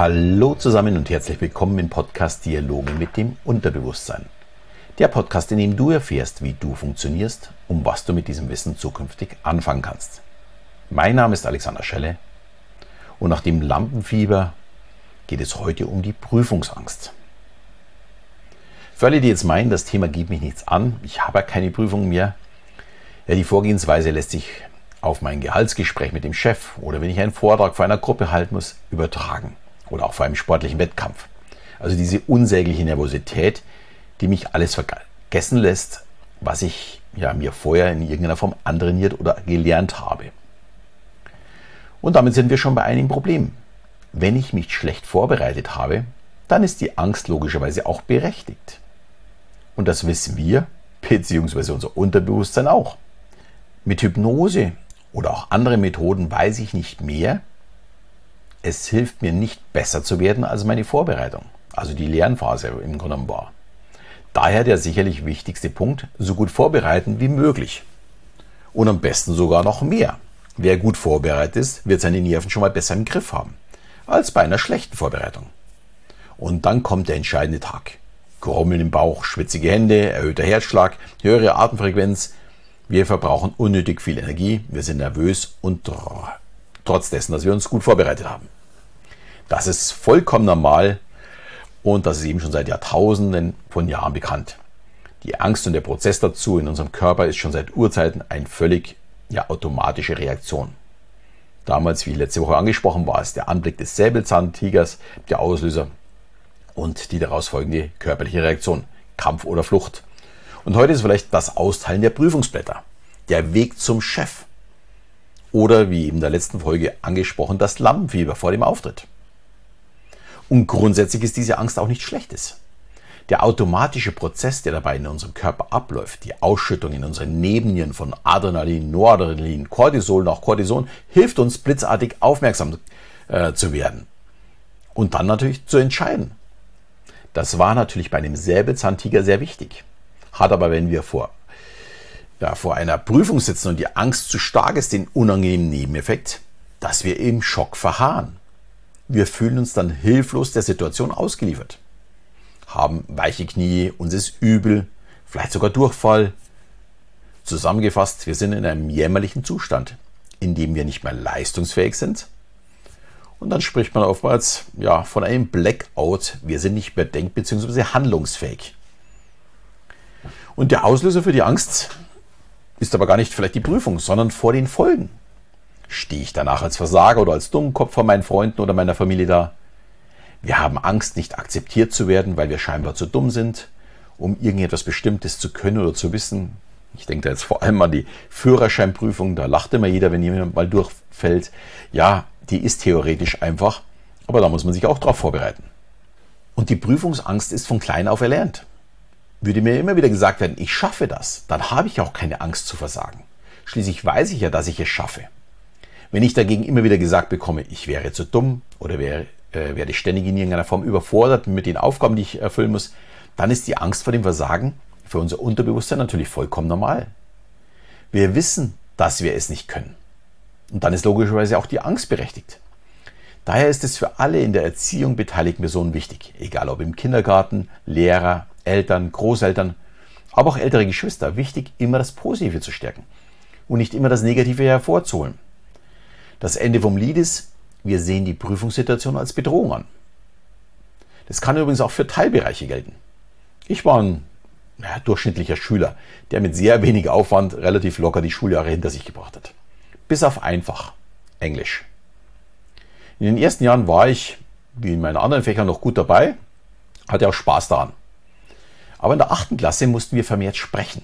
Hallo zusammen und herzlich willkommen im Podcast Dialoge mit dem Unterbewusstsein. Der Podcast, in dem du erfährst, wie du funktionierst und was du mit diesem Wissen zukünftig anfangen kannst. Mein Name ist Alexander Schelle und nach dem Lampenfieber geht es heute um die Prüfungsangst. Für alle, die jetzt meinen, das Thema geht mich nichts an, ich habe keine Prüfung mehr, ja, die Vorgehensweise lässt sich auf mein Gehaltsgespräch mit dem Chef oder wenn ich einen Vortrag vor einer Gruppe halten muss, übertragen oder auch vor einem sportlichen Wettkampf. Also diese unsägliche Nervosität, die mich alles vergessen lässt, was ich ja, mir vorher in irgendeiner Form antrainiert oder gelernt habe. Und damit sind wir schon bei einem Problem. Wenn ich mich schlecht vorbereitet habe, dann ist die Angst logischerweise auch berechtigt. Und das wissen wir, beziehungsweise unser Unterbewusstsein auch. Mit Hypnose oder auch anderen Methoden weiß ich nicht mehr, es hilft mir nicht besser zu werden als meine Vorbereitung, also die Lernphase im Grunde genommen war. Daher der sicherlich wichtigste Punkt, so gut vorbereiten wie möglich. Und am besten sogar noch mehr. Wer gut vorbereitet ist, wird seine Nerven schon mal besser im Griff haben, als bei einer schlechten Vorbereitung. Und dann kommt der entscheidende Tag. Grummeln im Bauch, schwitzige Hände, erhöhter Herzschlag, höhere Atemfrequenz. Wir verbrauchen unnötig viel Energie, wir sind nervös und trotz dessen, dass wir uns gut vorbereitet haben. Das ist vollkommen normal und das ist eben schon seit Jahrtausenden von Jahren bekannt. Die Angst und der Prozess dazu in unserem Körper ist schon seit Urzeiten eine völlig ja, automatische Reaktion. Damals, wie letzte Woche angesprochen, war es der Anblick des Säbelzahntigers, der Auslöser und die daraus folgende körperliche Reaktion, Kampf oder Flucht. Und heute ist vielleicht das Austeilen der Prüfungsblätter, der Weg zum Chef, oder wie in der letzten Folge angesprochen, das Lampenfieber vor dem Auftritt. Und grundsätzlich ist diese Angst auch nichts Schlechtes. Der automatische Prozess, der dabei in unserem Körper abläuft, die Ausschüttung in unseren Nebennieren von Adrenalin, Noradrenalin, Cortisol und auch Cortison, hilft uns blitzartig aufmerksam äh, zu werden. Und dann natürlich zu entscheiden. Das war natürlich bei einem Säbelzahntiger sehr wichtig. Hat aber, wenn wir vor ja, vor einer Prüfung sitzen und die Angst zu stark ist, den unangenehmen Nebeneffekt, dass wir im Schock verharren. Wir fühlen uns dann hilflos der Situation ausgeliefert, haben weiche Knie, uns ist übel, vielleicht sogar Durchfall. Zusammengefasst, wir sind in einem jämmerlichen Zustand, in dem wir nicht mehr leistungsfähig sind. Und dann spricht man oftmals ja, von einem Blackout. Wir sind nicht mehr denk- bzw. handlungsfähig. Und der Auslöser für die Angst ist aber gar nicht vielleicht die Prüfung, sondern vor den Folgen. Stehe ich danach als Versager oder als Dummkopf vor meinen Freunden oder meiner Familie da? Wir haben Angst, nicht akzeptiert zu werden, weil wir scheinbar zu dumm sind, um irgendetwas Bestimmtes zu können oder zu wissen. Ich denke da jetzt vor allem an die Führerscheinprüfung, da lacht immer jeder, wenn jemand mal durchfällt. Ja, die ist theoretisch einfach, aber da muss man sich auch darauf vorbereiten. Und die Prüfungsangst ist von klein auf erlernt würde mir immer wieder gesagt werden, ich schaffe das, dann habe ich auch keine Angst zu versagen. Schließlich weiß ich ja, dass ich es schaffe. Wenn ich dagegen immer wieder gesagt bekomme, ich wäre zu dumm oder wäre, äh, werde ständig in irgendeiner Form überfordert mit den Aufgaben, die ich erfüllen muss, dann ist die Angst vor dem Versagen für unser Unterbewusstsein natürlich vollkommen normal. Wir wissen, dass wir es nicht können. Und dann ist logischerweise auch die Angst berechtigt. Daher ist es für alle in der Erziehung beteiligten Personen wichtig, egal ob im Kindergarten, Lehrer, Eltern, Großeltern, aber auch ältere Geschwister, wichtig, immer das Positive zu stärken und nicht immer das Negative hervorzuholen. Das Ende vom Lied ist, wir sehen die Prüfungssituation als Bedrohung an. Das kann übrigens auch für Teilbereiche gelten. Ich war ein ja, durchschnittlicher Schüler, der mit sehr wenig Aufwand relativ locker die Schuljahre hinter sich gebracht hat. Bis auf einfach Englisch. In den ersten Jahren war ich, wie in meinen anderen Fächern, noch gut dabei, hatte auch Spaß daran. Aber in der achten Klasse mussten wir vermehrt sprechen.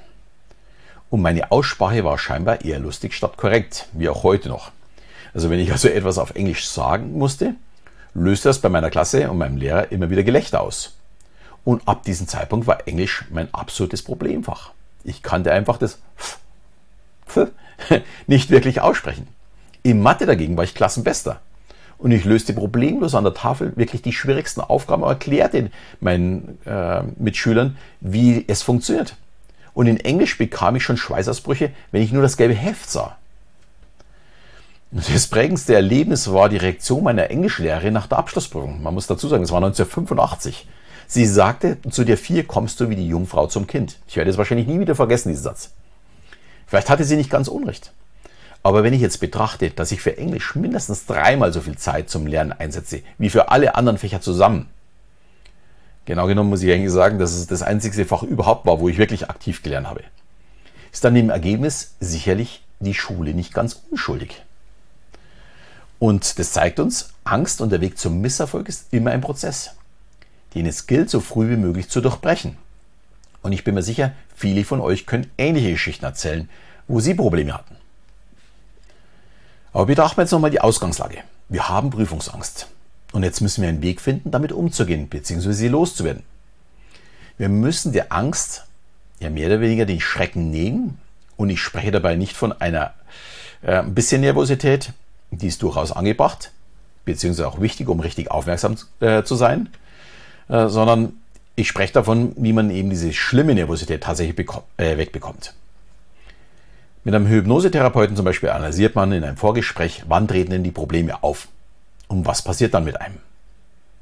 Und meine Aussprache war scheinbar eher lustig statt korrekt, wie auch heute noch. Also wenn ich also etwas auf Englisch sagen musste, löste das bei meiner Klasse und meinem Lehrer immer wieder Gelächter aus. Und ab diesem Zeitpunkt war Englisch mein absolutes Problemfach. Ich kannte einfach das nicht wirklich aussprechen. In Mathe dagegen war ich Klassenbester und ich löste problemlos an der Tafel wirklich die schwierigsten Aufgaben und erklärte meinen äh, Mitschülern, wie es funktioniert. Und in Englisch bekam ich schon Schweißausbrüche, wenn ich nur das gelbe Heft sah. Das prägendste Erlebnis war die Reaktion meiner Englischlehrerin nach der Abschlussprüfung. Man muss dazu sagen, es war 1985. Sie sagte, zu der vier kommst du wie die Jungfrau zum Kind. Ich werde es wahrscheinlich nie wieder vergessen, diesen Satz. Vielleicht hatte sie nicht ganz Unrecht. Aber wenn ich jetzt betrachte, dass ich für Englisch mindestens dreimal so viel Zeit zum Lernen einsetze, wie für alle anderen Fächer zusammen, genau genommen muss ich eigentlich sagen, dass es das einzigste Fach überhaupt war, wo ich wirklich aktiv gelernt habe, ist dann im Ergebnis sicherlich die Schule nicht ganz unschuldig. Und das zeigt uns, Angst und der Weg zum Misserfolg ist immer ein Prozess, den es gilt, so früh wie möglich zu durchbrechen. Und ich bin mir sicher, viele von euch können ähnliche Geschichten erzählen, wo sie Probleme hatten. Aber betrachten wir jetzt nochmal die Ausgangslage. Wir haben Prüfungsangst. Und jetzt müssen wir einen Weg finden, damit umzugehen, bzw. sie loszuwerden. Wir müssen der Angst ja mehr oder weniger den Schrecken nehmen. Und ich spreche dabei nicht von einer äh, ein bisschen Nervosität, die ist durchaus angebracht, beziehungsweise auch wichtig, um richtig aufmerksam äh, zu sein, äh, sondern ich spreche davon, wie man eben diese schlimme Nervosität tatsächlich äh, wegbekommt. Mit einem Hypnosetherapeuten zum Beispiel analysiert man in einem Vorgespräch, wann treten denn die Probleme auf und was passiert dann mit einem.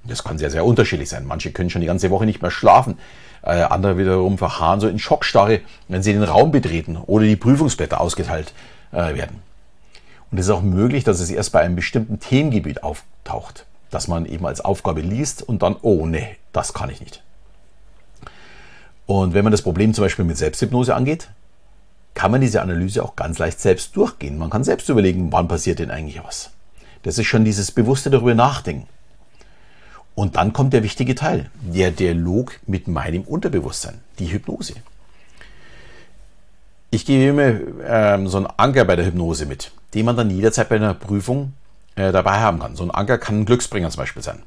Das kann sehr, sehr unterschiedlich sein. Manche können schon die ganze Woche nicht mehr schlafen, äh, andere wiederum verharren so in Schockstarre, wenn sie den Raum betreten oder die Prüfungsblätter ausgeteilt äh, werden. Und es ist auch möglich, dass es erst bei einem bestimmten Themengebiet auftaucht, dass man eben als Aufgabe liest und dann, oh nee, das kann ich nicht. Und wenn man das Problem zum Beispiel mit Selbsthypnose angeht, kann man diese Analyse auch ganz leicht selbst durchgehen. Man kann selbst überlegen, wann passiert denn eigentlich was. Das ist schon dieses bewusste darüber nachdenken. Und dann kommt der wichtige Teil, der Dialog mit meinem Unterbewusstsein, die Hypnose. Ich gebe immer ähm, so einen Anker bei der Hypnose mit, den man dann jederzeit bei einer Prüfung äh, dabei haben kann. So ein Anker kann ein Glücksbringer zum Beispiel sein.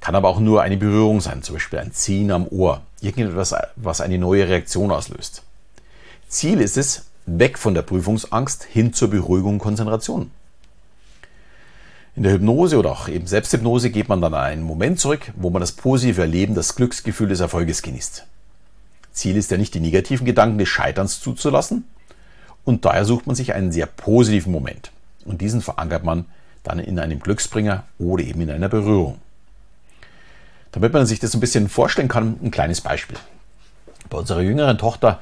Kann aber auch nur eine Berührung sein, zum Beispiel ein Ziehen am Ohr. Irgendetwas, was eine neue Reaktion auslöst. Ziel ist es, weg von der Prüfungsangst hin zur Beruhigung und Konzentration. In der Hypnose oder auch eben Selbsthypnose geht man dann einen Moment zurück, wo man das positive Erleben, das Glücksgefühl des Erfolges genießt. Ziel ist ja nicht, die negativen Gedanken des Scheiterns zuzulassen. Und daher sucht man sich einen sehr positiven Moment. Und diesen verankert man dann in einem Glücksbringer oder eben in einer Berührung. Damit man sich das ein bisschen vorstellen kann, ein kleines Beispiel. Bei unserer jüngeren Tochter,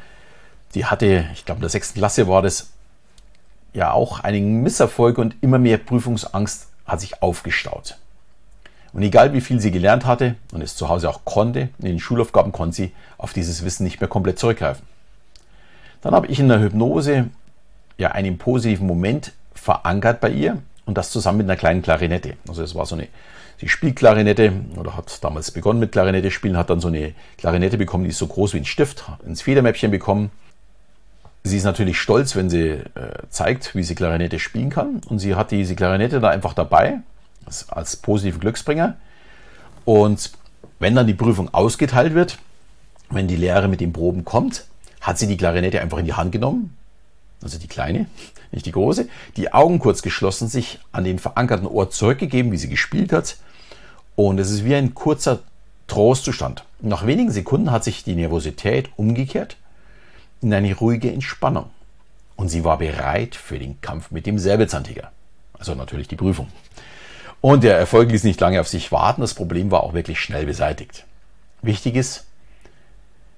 die hatte, ich glaube in der sechsten Klasse war das, ja auch einigen Misserfolg und immer mehr Prüfungsangst hat sich aufgestaut. Und egal wie viel sie gelernt hatte und es zu Hause auch konnte, in den Schulaufgaben konnte sie auf dieses Wissen nicht mehr komplett zurückgreifen. Dann habe ich in der Hypnose ja einen positiven Moment verankert bei ihr und das zusammen mit einer kleinen Klarinette. Also es war so eine, sie spielt Klarinette oder hat damals begonnen mit Klarinette spielen, hat dann so eine Klarinette bekommen, die ist so groß wie ein Stift, ins Federmäppchen bekommen. Sie ist natürlich stolz, wenn sie äh, zeigt, wie sie Klarinette spielen kann und sie hat diese Klarinette da einfach dabei als positiven Glücksbringer. Und wenn dann die Prüfung ausgeteilt wird, wenn die Lehre mit den Proben kommt, hat sie die Klarinette einfach in die Hand genommen, also die kleine, nicht die große, die Augen kurz geschlossen, sich an den verankerten Ort zurückgegeben, wie sie gespielt hat. Und es ist wie ein kurzer Trostzustand. Nach wenigen Sekunden hat sich die Nervosität umgekehrt in eine ruhige Entspannung. Und sie war bereit für den Kampf mit dem Säbelzahntiger. Also natürlich die Prüfung. Und der Erfolg ließ nicht lange auf sich warten. Das Problem war auch wirklich schnell beseitigt. Wichtig ist,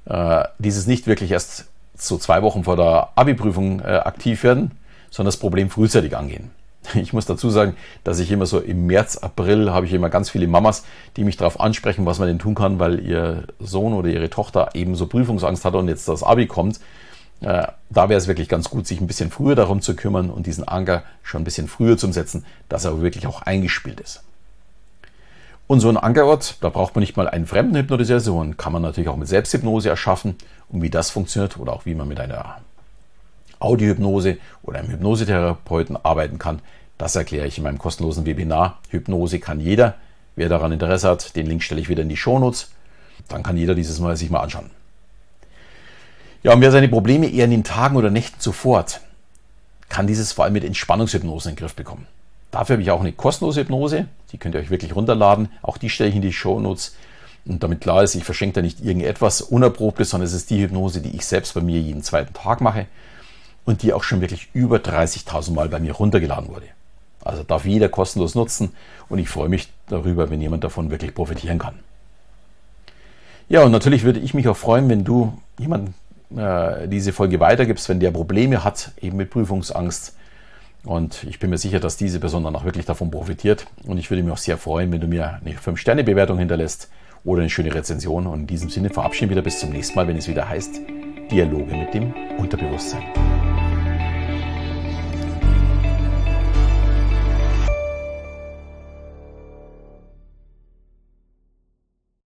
äh, dieses nicht wirklich erst so zwei Wochen vor der Abi-Prüfung äh, aktiv werden, sondern das Problem frühzeitig angehen. Ich muss dazu sagen, dass ich immer so im März, April habe ich immer ganz viele Mamas, die mich darauf ansprechen, was man denn tun kann, weil ihr Sohn oder ihre Tochter eben so Prüfungsangst hat und jetzt das Abi kommt. Äh, da wäre es wirklich ganz gut, sich ein bisschen früher darum zu kümmern und diesen Anker schon ein bisschen früher zu setzen, dass er wirklich auch eingespielt ist. Und so ein Ankerort, da braucht man nicht mal einen fremden Hypnotiseur, sondern kann man natürlich auch mit Selbsthypnose erschaffen. Und wie das funktioniert oder auch wie man mit einer Audiohypnose oder einem Hypnosetherapeuten arbeiten kann, das erkläre ich in meinem kostenlosen Webinar. Hypnose kann jeder. Wer daran Interesse hat, den Link stelle ich wieder in die Shownotes. Dann kann jeder dieses Mal sich mal anschauen. Ja, und wer seine Probleme eher in den Tagen oder Nächten zuvor hat, kann dieses vor allem mit Entspannungshypnose in den Griff bekommen. Dafür habe ich auch eine kostenlose Hypnose, die könnt ihr euch wirklich runterladen. Auch die stelle ich in die Shownotes. Und damit klar ist, ich verschenke da nicht irgendetwas Unerprobtes, sondern es ist die Hypnose, die ich selbst bei mir jeden zweiten Tag mache und die auch schon wirklich über 30.000 Mal bei mir runtergeladen wurde. Also darf jeder kostenlos nutzen und ich freue mich darüber, wenn jemand davon wirklich profitieren kann. Ja, und natürlich würde ich mich auch freuen, wenn du jemanden äh, diese Folge weitergibst, wenn der Probleme hat, eben mit Prüfungsangst. Und ich bin mir sicher, dass diese Person dann auch wirklich davon profitiert. Und ich würde mich auch sehr freuen, wenn du mir eine 5-Sterne-Bewertung hinterlässt oder eine schöne Rezension. Und in diesem Sinne verabschieden wir wieder bis zum nächsten Mal, wenn es wieder heißt Dialoge mit dem Unterbewusstsein.